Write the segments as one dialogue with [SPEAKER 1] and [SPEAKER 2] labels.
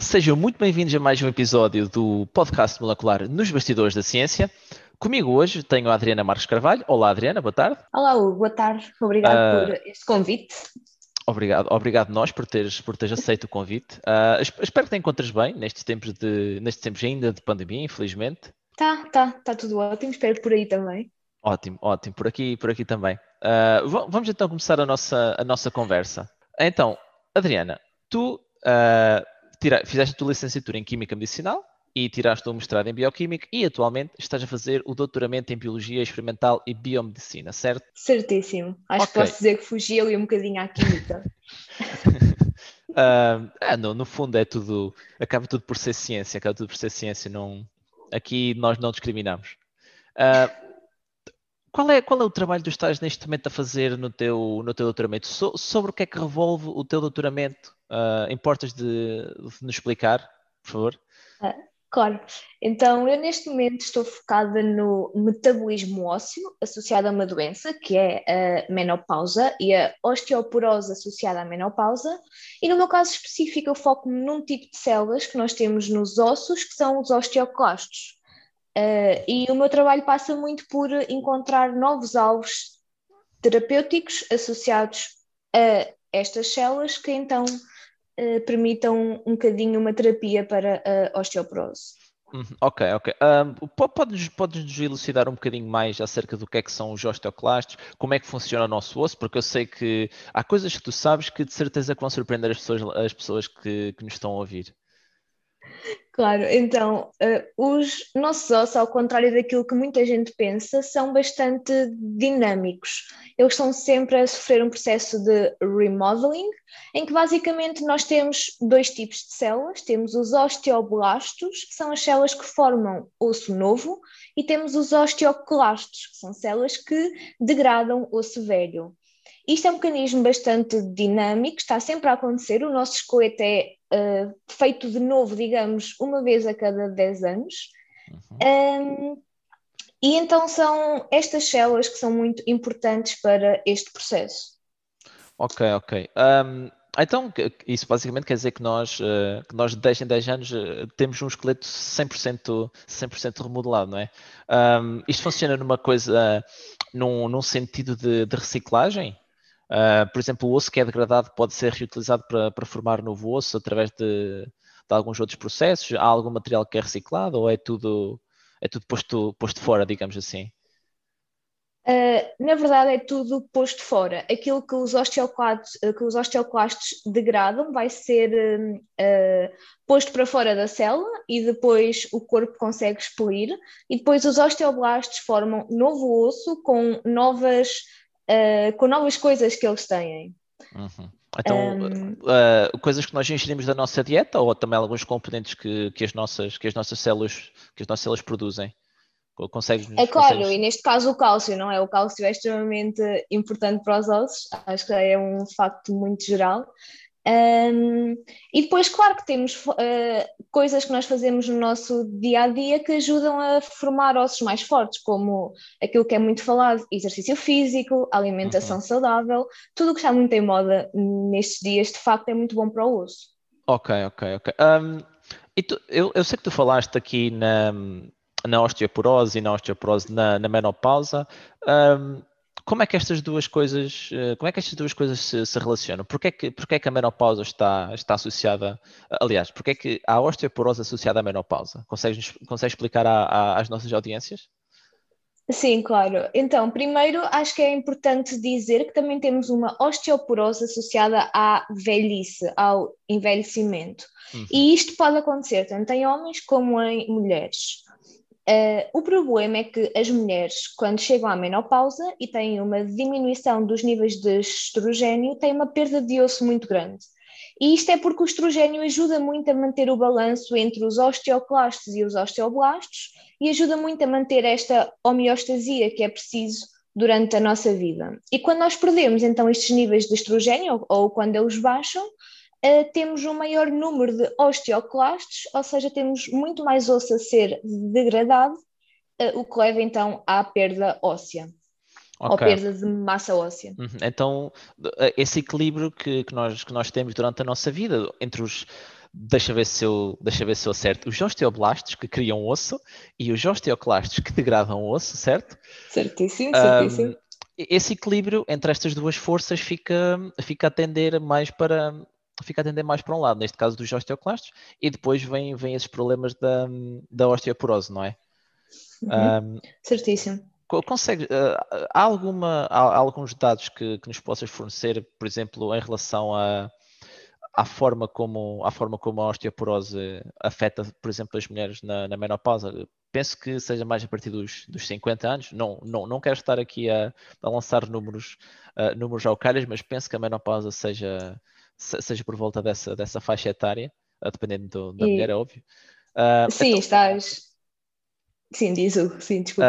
[SPEAKER 1] sejam muito bem-vindos a mais um episódio do podcast Molecular Nos Bastidores da Ciência. Comigo hoje tenho a Adriana Marques Carvalho. Olá, Adriana, boa tarde.
[SPEAKER 2] Olá, Hugo, boa tarde. Obrigado
[SPEAKER 1] Ah.
[SPEAKER 2] por este convite.
[SPEAKER 1] Obrigado, obrigado nós por teres, por teres aceito o convite. Es- espero que te encontres bem nestes tempos, de, nestes tempos ainda de pandemia, infelizmente.
[SPEAKER 2] Tá, tá, tá tudo ótimo. Espero por aí também.
[SPEAKER 1] Ótimo, ótimo. Por aqui, por aqui também. Va- vamos então começar a nossa, a nossa conversa. Então, Adriana, tu ah, tira- fizeste a tua licenciatura em Química Medicinal e tiraste o mestrado em Bioquímica e atualmente estás a fazer o doutoramento em Biologia Experimental e Biomedicina, certo?
[SPEAKER 2] Certíssimo. Acho que
[SPEAKER 1] Ok.
[SPEAKER 2] posso dizer que fugi ali um bocadinho à química.
[SPEAKER 1] Ah, ah, no, no fundo é tudo, acaba tudo por ser ciência, acaba tudo por ser ciência, não, aqui nós não discriminamos. Ah, qual é, qual é o trabalho que tu estás neste momento a fazer no teu, no teu doutoramento? So- sobre o que é que revolve o teu doutoramento? Ah, importas de, de nos explicar, por favor?
[SPEAKER 2] Claro. Então, eu neste momento estou focada no metabolismo ósseo associado a uma doença, que é a menopausa e a osteoporose associada à menopausa. E no meu caso específico, eu foco-me num tipo de células que nós temos nos ossos, que são os osteoclastos. Uh, e o meu trabalho passa muito por encontrar novos alvos terapêuticos associados a estas células que então uh, permitam um bocadinho uma terapia para a osteoporose.
[SPEAKER 1] Uhum, Ok, ok. Po- podes, podes nos elucidar um bocadinho mais acerca do que é que são os osteoclastos, como é que funciona o nosso osso, porque eu sei que há coisas que tu sabes que de certeza que vão surpreender as pessoas, as pessoas que, que nos estão a ouvir.
[SPEAKER 2] Claro, então, uh, os nossos ossos, ao contrário daquilo que muita gente pensa, são bastante dinâmicos. Eles estão sempre a sofrer um processo de remodeling, em que basicamente nós temos dois tipos de células: temos os osteoblastos, que são as células que formam osso novo, e temos os osteoclastos, que são células que degradam osso velho. Isto é um mecanismo bastante dinâmico, está sempre a acontecer. O nosso esqueleto é uh, feito de novo, digamos, uma vez a cada 10 anos. Um, e então são estas células que são muito importantes para este processo.
[SPEAKER 1] Ok, ok. Ahm, então, isso basicamente quer dizer que nós, eh, que nós de 10 em 10 anos eh, temos um esqueleto 100%, 100 remodelado, não é? Ahm, isto funciona numa coisa, num, num sentido de, de reciclagem? Ah, por exemplo, o osso que é degradado pode ser reutilizado para, para formar novo osso através de, de alguns outros processos? Há algum material que é reciclado ou é tudo, é tudo posto, posto fora, digamos assim?
[SPEAKER 2] Uh, na verdade, é tudo posto fora. Aquilo que os osteoclastos, uh, que os osteoclastos degradam vai ser uh, posto para fora da célula e depois o corpo consegue expelir. E depois os osteoblastos formam novo osso com novas, uh, com novas coisas que eles têm.
[SPEAKER 1] Uhum. Então,
[SPEAKER 2] Um,
[SPEAKER 1] uh, coisas que nós ingerimos da nossa dieta ou também alguns componentes que, que, as, nossas, que as nossas células que as nossas células produzem? Consegues,
[SPEAKER 2] É claro,
[SPEAKER 1] consegues-
[SPEAKER 2] e neste caso o cálcio, não é? O cálcio é extremamente importante para os ossos, acho que é um facto muito geral. Um, e depois, claro que temos uh, coisas que nós fazemos no nosso dia a dia que ajudam a formar ossos mais fortes, como aquilo que é muito falado: exercício físico, alimentação saudável, tudo o que está muito em moda nestes dias, de facto, é muito bom para o osso.
[SPEAKER 1] Ok, ok, ok. Um, e tu- eu, eu sei que tu falaste aqui na, na osteoporose e na osteoporose na, na menopausa. Um, como é que estas duas coisas, eh, como é que estas duas coisas se, se relacionam? Porquê é que, porquê é que a menopausa está, está associada, aliás, porquê é que há osteoporose associada à menopausa? Consegues, consegues explicar às nossas audiências?
[SPEAKER 2] Sim, claro. Então, primeiro, acho que é importante dizer que também temos uma osteoporose associada à velhice, ao envelhecimento.
[SPEAKER 1] Uhum.
[SPEAKER 2] E isto pode acontecer tanto em homens como em mulheres. Uh, o problema é que as mulheres, quando chegam à menopausa e têm uma diminuição dos níveis de estrogênio, têm uma perda de osso muito grande. E isto é porque o estrogênio ajuda muito a manter o balanço entre os osteoclastos e os osteoblastos e ajuda muito a manter esta homeostasia que é preciso durante a nossa vida. E quando nós perdemos então estes níveis de estrogênio, ou, ou quando eles baixam, uh, temos um maior número de osteoclastos, ou seja, temos muito mais osso a ser degradado, uh, o que leva então à perda óssea. Okay. Ou perda de massa óssea.
[SPEAKER 1] Uhum. Então, eh, esse equilíbrio que, que, nós, que nós temos durante a nossa vida, entre os, deixa ver se eu, deixa ver se eu acerto, os osteoblastos que criam osso e os osteoclastos que degradam osso, certo?
[SPEAKER 2] Certíssimo, certíssimo. Um,
[SPEAKER 1] esse equilíbrio entre estas duas forças fica, fica a tender mais para fica a tender mais para um lado, neste caso dos osteoclastos, e depois vem, vem esses problemas da, da osteoporose, não é?
[SPEAKER 2] Uhum. Um, Certíssimo.
[SPEAKER 1] Consegue, uh, há, alguma, há, alguns dados que, que nos possas fornecer, por exemplo, em relação a, à forma como a forma como a osteoporose afeta, por exemplo, as mulheres na, na menopausa. Penso que seja mais a partir dos, dos 50 anos. Não, não, não quero estar aqui a, a lançar números, uh, números ao calhas, mas penso que a menopausa seja, seja por volta dessa, dessa faixa etária, dependendo do, da e... mulher, é óbvio.
[SPEAKER 2] Uh, sim, então... estás. Sim, diz o, sim, desculpa.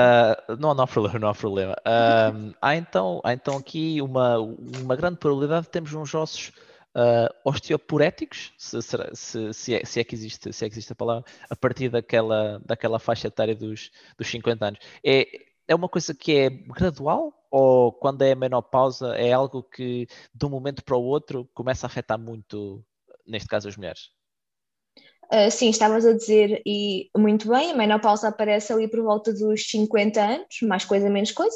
[SPEAKER 1] Uh, não, não há problema, não há problema. Uh, há, então, há então aqui uma, uma grande probabilidade de termos uns ossos uh, osteoporéticos, se, se, se, é, se, é, que existe, se é que existe a palavra, a partir daquela, daquela faixa etária dos, dos 50 anos. É, é uma coisa que é gradual ou quando é menopausa é algo que de um momento para o outro começa a afetar muito, neste caso, as mulheres?
[SPEAKER 2] Uh, sim, estavas a dizer e muito bem, a menopausa aparece ali por volta dos 50 anos, mais coisa, menos coisa.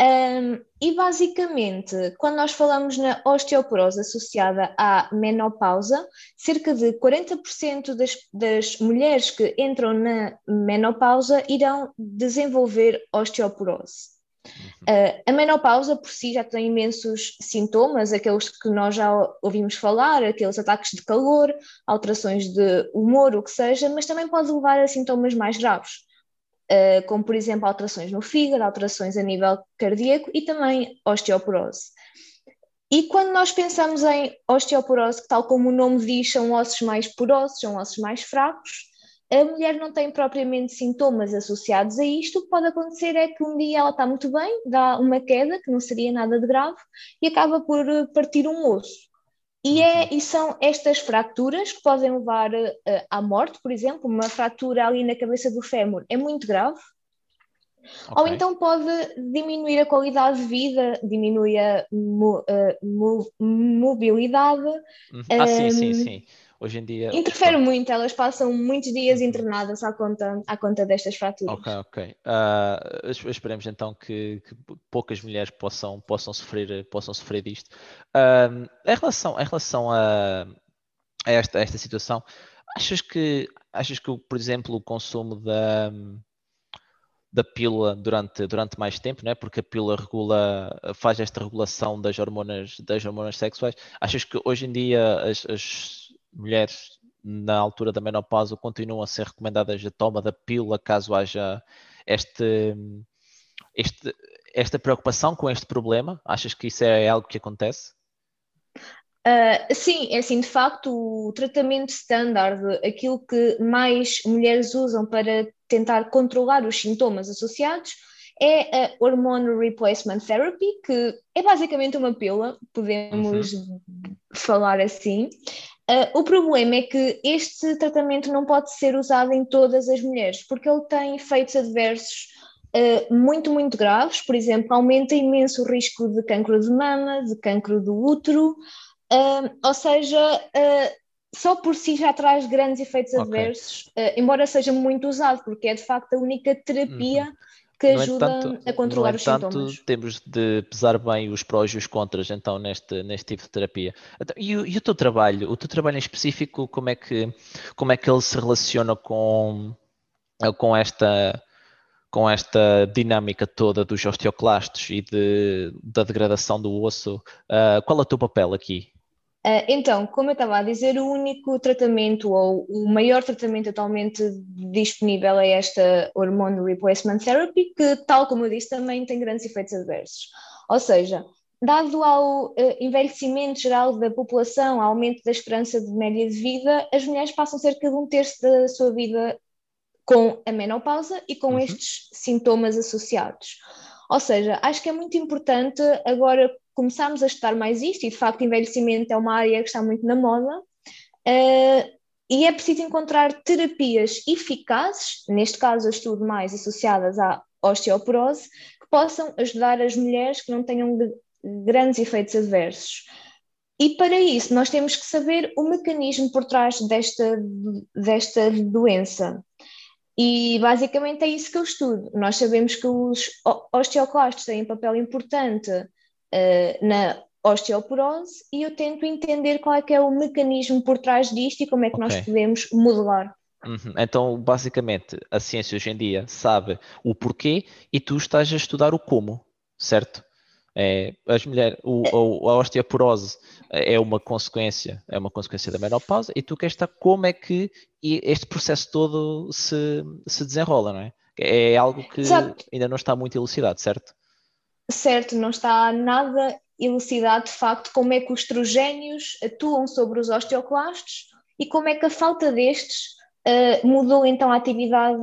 [SPEAKER 2] Um, e basicamente, quando nós falamos na osteoporose associada à menopausa, cerca de 40% das, das mulheres que entram na menopausa irão desenvolver osteoporose. Uh, a menopausa por si já tem imensos sintomas, aqueles que nós já ouvimos falar, aqueles ataques de calor, alterações de humor, o que seja, mas também pode levar a sintomas mais graves, uh, como por exemplo alterações no fígado, alterações a nível cardíaco e também osteoporose. E quando nós pensamos em osteoporose, que tal como o nome diz, são ossos mais porosos, são ossos mais fracos, a mulher não tem propriamente sintomas associados a isto, o que pode acontecer é que um dia ela está muito bem, dá uma queda, que não seria nada de grave, e acaba por eh, partir um osso. E, é, e são estas fraturas que podem levar uh, à morte, por exemplo, uma fratura ali na cabeça do fémur é muito grave, Okay. Ou então pode diminuir a qualidade de vida, diminui a mo, uh, mobilidade.
[SPEAKER 1] Uhum. Ah, um, sim, sim, sim hoje em dia.
[SPEAKER 2] Interfere muito, elas passam muitos dias internadas à conta, à conta destas fraturas.
[SPEAKER 1] Ok, ok. Uh, esperemos então que, que, poucas mulheres possam, possam, sofrer, possam sofrer disto. Uh, em relação, em relação a, a, esta, a esta situação, achas que, achas que, por exemplo, o consumo da da pílula durante, durante mais tempo, né? porque a pílula regula, faz esta regulação das hormonas, das hormonas sexuais. Achas que hoje em dia as, as mulheres na altura da menopausa continuam a ser recomendadas a toma da pílula caso haja este, este, esta preocupação com este problema? Achas que isso é algo que acontece?
[SPEAKER 2] Uh, sim, é assim, de facto, o tratamento standard, aquilo que mais mulheres usam para tentar controlar os sintomas associados, é a Hormone Replacement Therapy, que é basicamente uma pílula, podemos uhum. falar assim, Uh, o problema é que este tratamento não pode ser usado em todas as mulheres, porque ele tem efeitos adversos uh, muito, muito graves. Por exemplo, aumenta imenso o risco de cancro de mama, de cancro do útero, uh, ou seja, só por si já traz grandes efeitos okay. adversos, embora seja muito usado, porque é de facto a única terapia. Uhum que ajuda entanto, a controlar no os entanto, sintomas.
[SPEAKER 1] temos de pesar bem os prós e os contras então neste, neste tipo de terapia. Então, e, o, e, o teu trabalho, o teu trabalho em específico, como é que, como é que ele se relaciona com, com esta com esta dinâmica toda dos osteoclastos e de, da degradação do osso, uh, qual é o teu papel aqui?
[SPEAKER 2] Uh, então, como eu estava a dizer, o único tratamento ou o maior tratamento atualmente disponível é esta Hormone Replacement Therapy, que, tal como eu disse, também tem grandes efeitos adversos. Ou seja, dado ao uh, envelhecimento geral da população, aumento da esperança de média de vida, as mulheres passam cerca de um terço da sua vida com a menopausa e com uhum. estes sintomas associados. Ou seja, acho que é muito importante agora começarmos a estudar mais isto, e de facto envelhecimento é uma área que está muito na moda, uh, e é preciso encontrar terapias eficazes, neste caso eu estudo mais associadas à osteoporose, que possam ajudar as mulheres que não tenham grandes efeitos adversos. E para isso nós temos que saber o mecanismo por trás desta, desta doença. E basicamente é isso que eu estudo. Nós sabemos que os osteoclastos têm um papel importante uh, na osteoporose e eu tento entender qual é que é o mecanismo por trás disto e como é que okay. nós podemos modelar.
[SPEAKER 1] Uhum. Então, basicamente, a ciência hoje em dia sabe o porquê e tu estás a estudar o como, certo? É, as mulheres, o, a osteoporose é uma consequência, é uma consequência da menopausa e tu queres estar como é que este processo todo se, se desenrola, não é? É algo que Exato. ainda não está muito elucidado, certo?
[SPEAKER 2] Certo, não está nada elucidado de facto como é que os estrogénios atuam sobre os osteoclastos e como é que a falta destes uh, mudou então a atividade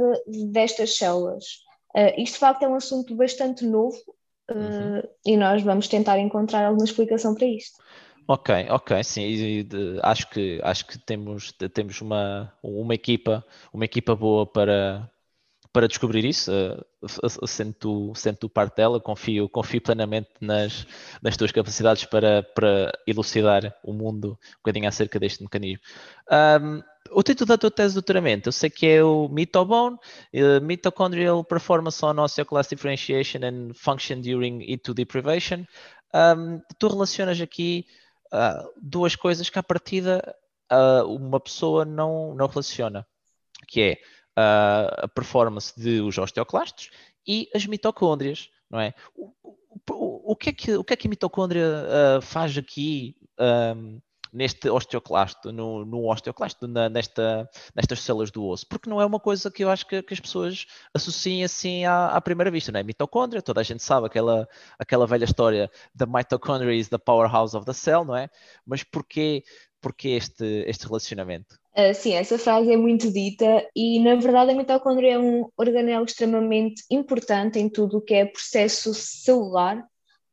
[SPEAKER 2] destas células. Uh, isto de facto é um assunto bastante novo uhum. uh, e nós vamos tentar encontrar alguma explicação para isto.
[SPEAKER 1] Ok, ok, sim, e, de, acho que acho que temos temos uma uma equipa uma equipa boa para para descobrir isso, sendo, tu, sendo tu parte dela, confio, confio plenamente nas, nas tuas capacidades para, para elucidar o mundo um bocadinho acerca deste mecanismo. Um, o título da tua tese de doutoramento, eu sei que é o Mitobone, uh, Mitochondrial Performance on Osteoclast Differentiation and Function During E2 Deprivation. Um, tu relacionas aqui uh, duas coisas que, à partida, uh, uma pessoa não, não relaciona, que é a performance dos osteoclastos e as mitocôndrias, não é? O, o, o, que, é que, o que é que a mitocôndria faz aqui um, neste osteoclasto, no, no osteoclasto, na, nesta, nestas células do osso, porque não é uma coisa que eu acho que, que as pessoas associem assim à, à, primeira vista, não é? Mitocôndria, toda a gente sabe aquela, aquela velha história da mitochondria is the powerhouse of the cell, não é? Mas porquê, porquê este, este relacionamento?
[SPEAKER 2] Uh, sim, essa frase é muito dita e, na verdade, a mitocôndria é um organelo extremamente importante em tudo o que é processo celular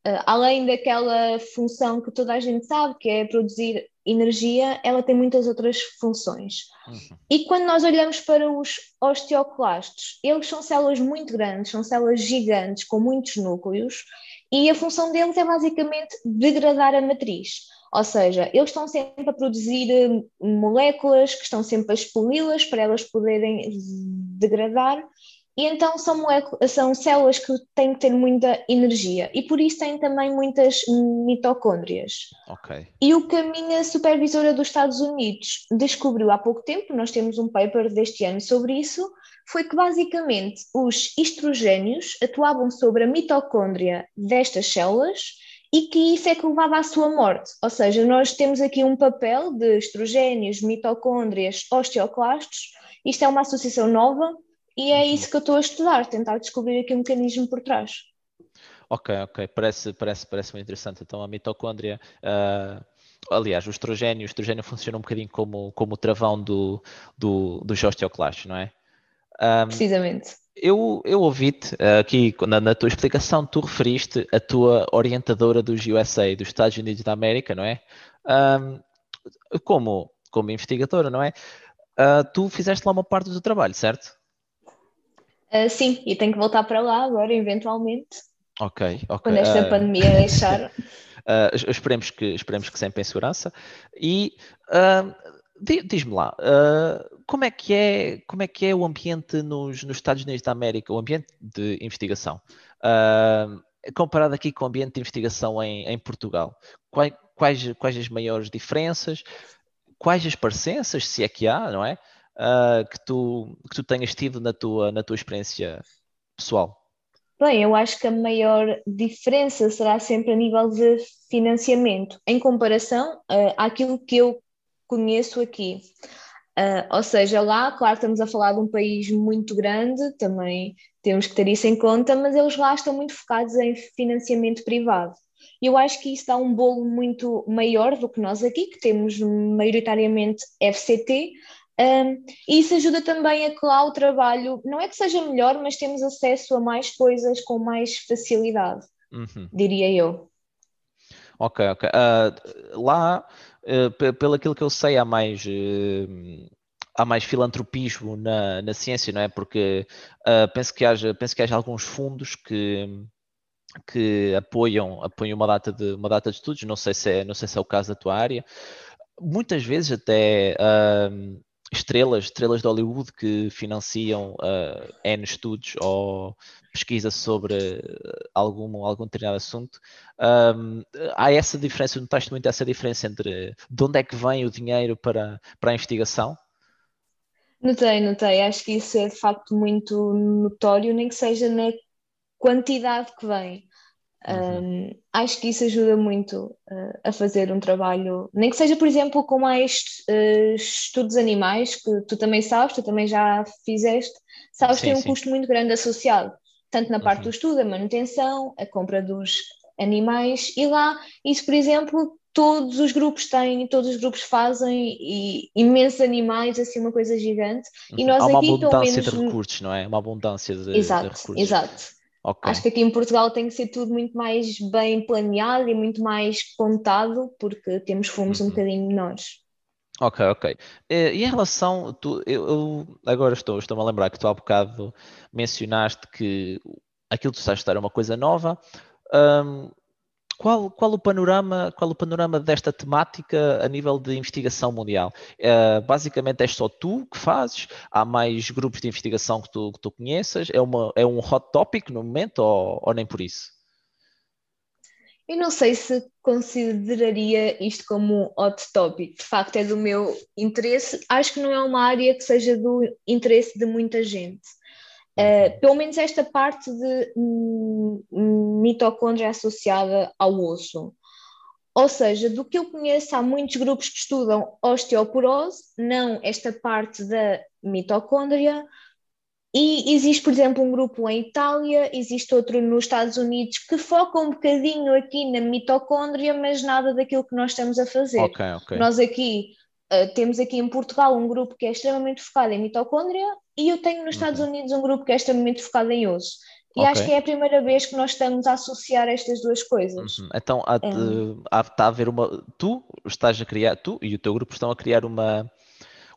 [SPEAKER 2] Uh, além daquela função que toda a gente sabe, que é produzir energia, ela tem muitas outras funções. Uhum. E quando nós olhamos para os osteoclastos, eles são células muito grandes, são células gigantes com muitos núcleos, e a função deles é basicamente degradar a matriz. Ou seja, eles estão sempre a produzir eh, moléculas que estão sempre a expeli-las para elas poderem degradar e então são, são células que têm que ter muita energia e por isso têm também muitas mitocôndrias.
[SPEAKER 1] Okay.
[SPEAKER 2] E o que a minha supervisora dos Estados Unidos descobriu há pouco tempo, nós temos um paper deste ano sobre isso, foi que basicamente os estrogénios atuavam sobre a mitocôndria destas células e que isso é que levava à sua morte. Ou seja, nós temos aqui um papel de estrogénios, mitocôndrias, osteoclastos. Isto é uma associação nova e é isso que eu estou a estudar, tentar descobrir aqui um mecanismo por trás.
[SPEAKER 1] Ok, ok, parece, parece, parece muito interessante. Então a mitocôndria, uh, aliás, o estrogênio, o estrogênio funciona um bocadinho como, como o travão do, do, dos osteoclastos, não é?
[SPEAKER 2] Um, Precisamente.
[SPEAKER 1] Eu, eu ouvi-te uh, aqui na, na, tua explicação, tu referiste a tua orientadora dos USA, dos Estados Unidos da América, não é? Um, como, como investigadora, não é? Uh, tu fizeste lá uma parte do trabalho, certo?
[SPEAKER 2] Uh, sim, e tenho que voltar para lá agora, eventualmente.
[SPEAKER 1] Ok, ok.
[SPEAKER 2] Quando esta uh, pandemia deixar.
[SPEAKER 1] Uh, esperemos, que, esperemos que sempre em segurança. E diz-me lá, como, é que é, como é que é o ambiente nos, nos Estados Unidos da América, o ambiente de investigação? comparado aqui com o ambiente de investigação em, em Portugal, quais, quais, quais as maiores diferenças? Quais as parecenças, se é que há, não é? uh, que, tu, que tu tenhas tido na tua, na tua experiência pessoal?
[SPEAKER 2] Bem, eu acho que a maior diferença será sempre a nível de financiamento, em comparação uh, àquilo que eu conheço aqui. Uh, ou seja, lá, claro, estamos a falar de um país muito grande, também temos que ter isso em conta, mas eles lá estão muito focados em financiamento privado. E eu acho que isso dá um bolo muito maior do que nós aqui, que temos maioritariamente FCT, um, e isso ajuda também a que lá o trabalho, não é que seja melhor, mas temos acesso a mais coisas com mais facilidade, uhum. diria eu.
[SPEAKER 1] Ok, ok. Uh, lá, uh, pelo aquilo que eu sei, há mais. Uh, há mais filantropismo na, na ciência, não é? Porque penso, que haja, penso que haja alguns fundos que, que apoiam, apoiam uma, data de, uma data de estudos, não sei, se é, não sei se é o caso da tua área. Muitas vezes até estrelas, estrelas de Hollywood que financiam uh, N estudos ou pesquisa sobre algum, algum determinado assunto. Um, há essa diferença, notaste muito essa diferença entre de onde é que vem o dinheiro para, para a investigação?
[SPEAKER 2] Notei, notei. Acho que isso é de facto muito notório, nem que seja na quantidade que vem. Um, acho que isso ajuda muito uh, a fazer um trabalho, nem que seja, por exemplo, com mais uh, estudos animais, que tu também sabes, tu também já fizeste, sabes que tem um sim. custo muito grande associado, tanto na parte uhum. do estudo, a manutenção, a compra dos animais, e lá, isso, por exemplo, todos os grupos têm, todos os grupos fazem, e imensos animais, assim, uma coisa gigante,
[SPEAKER 1] uhum. e nós Há uma aqui, abundância menos... de recursos, não é? Uma abundância de,
[SPEAKER 2] exato,
[SPEAKER 1] de recursos.
[SPEAKER 2] Exato, Okay. Acho que aqui em Portugal tem que ser tudo muito mais bem planeado e muito mais contado, porque temos fomos uhum. um bocadinho menores.
[SPEAKER 1] Ok, ok. Eh, e em relação, tu, eu, eu agora estou, estou-me a lembrar que tu há bocado mencionaste que aquilo que tu estás a estudar é uma coisa nova. Um, qual, qual, o panorama, qual o panorama desta temática a nível de investigação mundial? Uh, basicamente és só tu que fazes? Há mais grupos de investigação que tu, que tu conheças? É, uma, é um hot topic no momento ou, ou nem por isso?
[SPEAKER 2] Eu não sei se consideraria isto como um hot topic. De facto, é do meu interesse. Acho que não é uma área que seja do interesse de muita gente. Uh, pelo menos esta parte de mitocôndria associada ao osso. Ou seja, do que eu conheço, há muitos grupos que estudam osteoporose, não esta parte da mitocôndria, e existe, por exemplo, um grupo em Itália, existe outro nos Estados Unidos que foca um bocadinho aqui na mitocôndria, mas nada daquilo que nós estamos a fazer.
[SPEAKER 1] Okay, okay.
[SPEAKER 2] Nós aqui uh, temos aqui em Portugal um grupo que é extremamente focado em mitocôndria e eu tenho nos Estados uhum. Unidos um grupo que é extremamente focado em osso. E okay. acho que é a primeira vez que nós estamos a associar estas duas coisas.
[SPEAKER 1] Uhum. Então há, é. há, está a haver uma. Tu estás a criar, tu e o teu grupo estão a criar uma,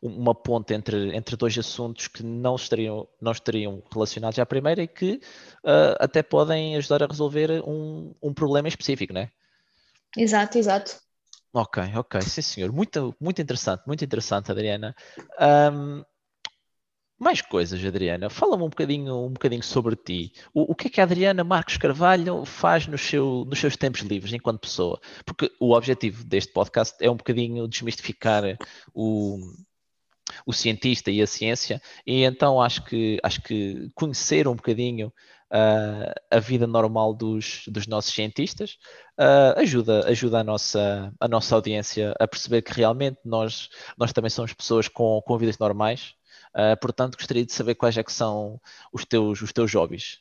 [SPEAKER 1] uma ponte entre, entre dois assuntos que não estariam, não estariam relacionados à primeira e que uh, até podem ajudar a resolver um, um problema específico, não é?
[SPEAKER 2] Exato, exato.
[SPEAKER 1] Ok, ok, sim senhor. Muito, muito interessante, muito interessante, Adriana. Um, mais coisas, Adriana. Fala-me um bocadinho, um bocadinho sobre ti. O, o, que é que a Adriana Marcos Carvalho faz no seu, nos seus tempos livres enquanto pessoa? Porque o objetivo deste podcast é um bocadinho desmistificar o, o cientista e a ciência, e então acho que, acho que conhecer um bocadinho uh, a vida normal dos, dos nossos cientistas uh, ajuda, ajuda a, nossa, a nossa audiência a perceber que realmente nós, nós também somos pessoas com, com vidas normais Uh, portanto, gostaria de saber quais é que são os teus, os teus hobbies.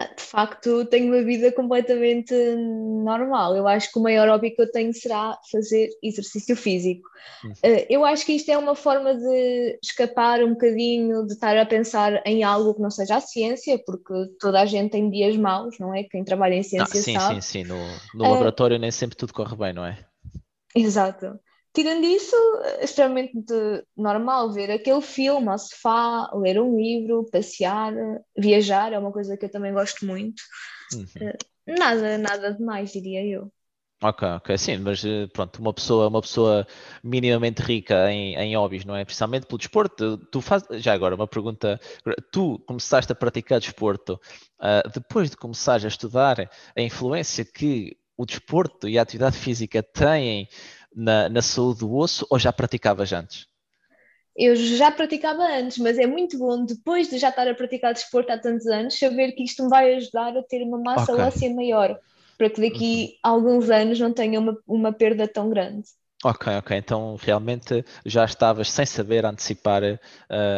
[SPEAKER 2] Ah, de facto, tenho uma vida completamente normal. Eu acho que o maior hobby que eu tenho será fazer exercício físico. Uhum. Uh, eu acho que isto é uma forma de escapar um bocadinho, de estar a pensar em algo que não seja a ciência, porque toda a gente tem dias maus, não é? Quem trabalha em ciência
[SPEAKER 1] ah, sim,
[SPEAKER 2] sabe.
[SPEAKER 1] Sim, sim, no, no uh, laboratório nem sempre tudo corre bem, não é?
[SPEAKER 2] Exato. Tirando isso, é extremamente normal ver aquele filme ao sofá, ler um livro, passear, viajar, é uma coisa que eu também gosto muito. Uhum. Eh, nada, nada demais, diria eu.
[SPEAKER 1] Ok, ok, sim, mas eh, pronto, uma pessoa, uma pessoa minimamente rica em, em hobbies, não é? Principalmente pelo desporto, tu faz, já agora uma pergunta, tu começaste a praticar desporto uh, depois de começares a estudar a influência que o desporto e a atividade física têm na, na saúde do osso ou já praticavas antes?
[SPEAKER 2] Eu já praticava antes, mas é muito bom, depois de já estar a praticar desporto há tantos anos, saber que isto me vai ajudar a ter uma massa okay. óssea maior, para que daqui a alguns anos não tenha uma, uma perda tão grande.
[SPEAKER 1] Ok, ok. Então realmente já estavas sem saber antecipar, uh,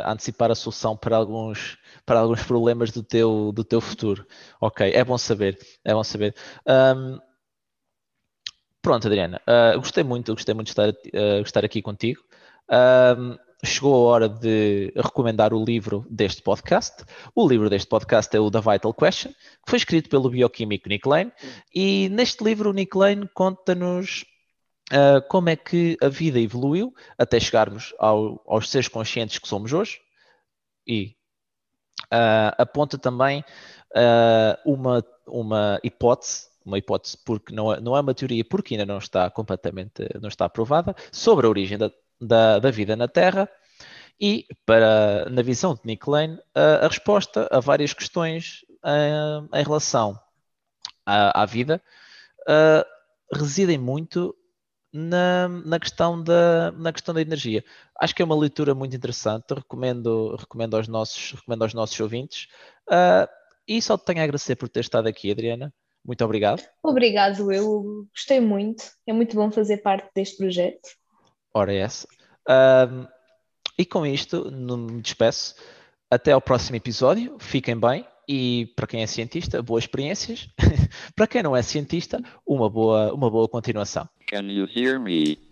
[SPEAKER 1] antecipar a solução para alguns, para alguns problemas do teu, do teu futuro. Ok, é bom saber, é bom saber. Um, pronto, Adriana, uh, gostei muito, gostei muito de estar, uh, estar aqui contigo. Um, chegou a hora de recomendar o livro deste podcast. O livro deste podcast é o The Vital Question, que foi escrito pelo bioquímico Nick Lane. E neste livro, o Nick Lane conta-nos uh, como é que a vida evoluiu até chegarmos ao, aos seres conscientes que somos hoje. E uh, aponta também uh, uma, uma hipótese uma hipótese porque não não é uma teoria porque ainda não está completamente não está aprovada sobre a origem da, da, da vida na Terra e, para, na visão de Nick Lane, a, a resposta a várias questões uh, em relação à, à vida uh, residem muito na, na, questão da, na questão da energia. Acho que é uma leitura muito interessante, recomendo, recomendo, aos, nossos, recomendo aos nossos ouvintes. Uh, e só te tenho a agradecer por ter estado aqui, Adriana. Muito obrigado.
[SPEAKER 2] Obrigado, eu gostei muito. É muito bom fazer parte deste projeto.
[SPEAKER 1] Ora, é essa. Um, e com isto, me despeço. Até ao próximo episódio. Fiquem bem. E para quem é cientista, boas experiências. para quem não é cientista, uma boa, uma boa continuação.
[SPEAKER 3] Can you hear me?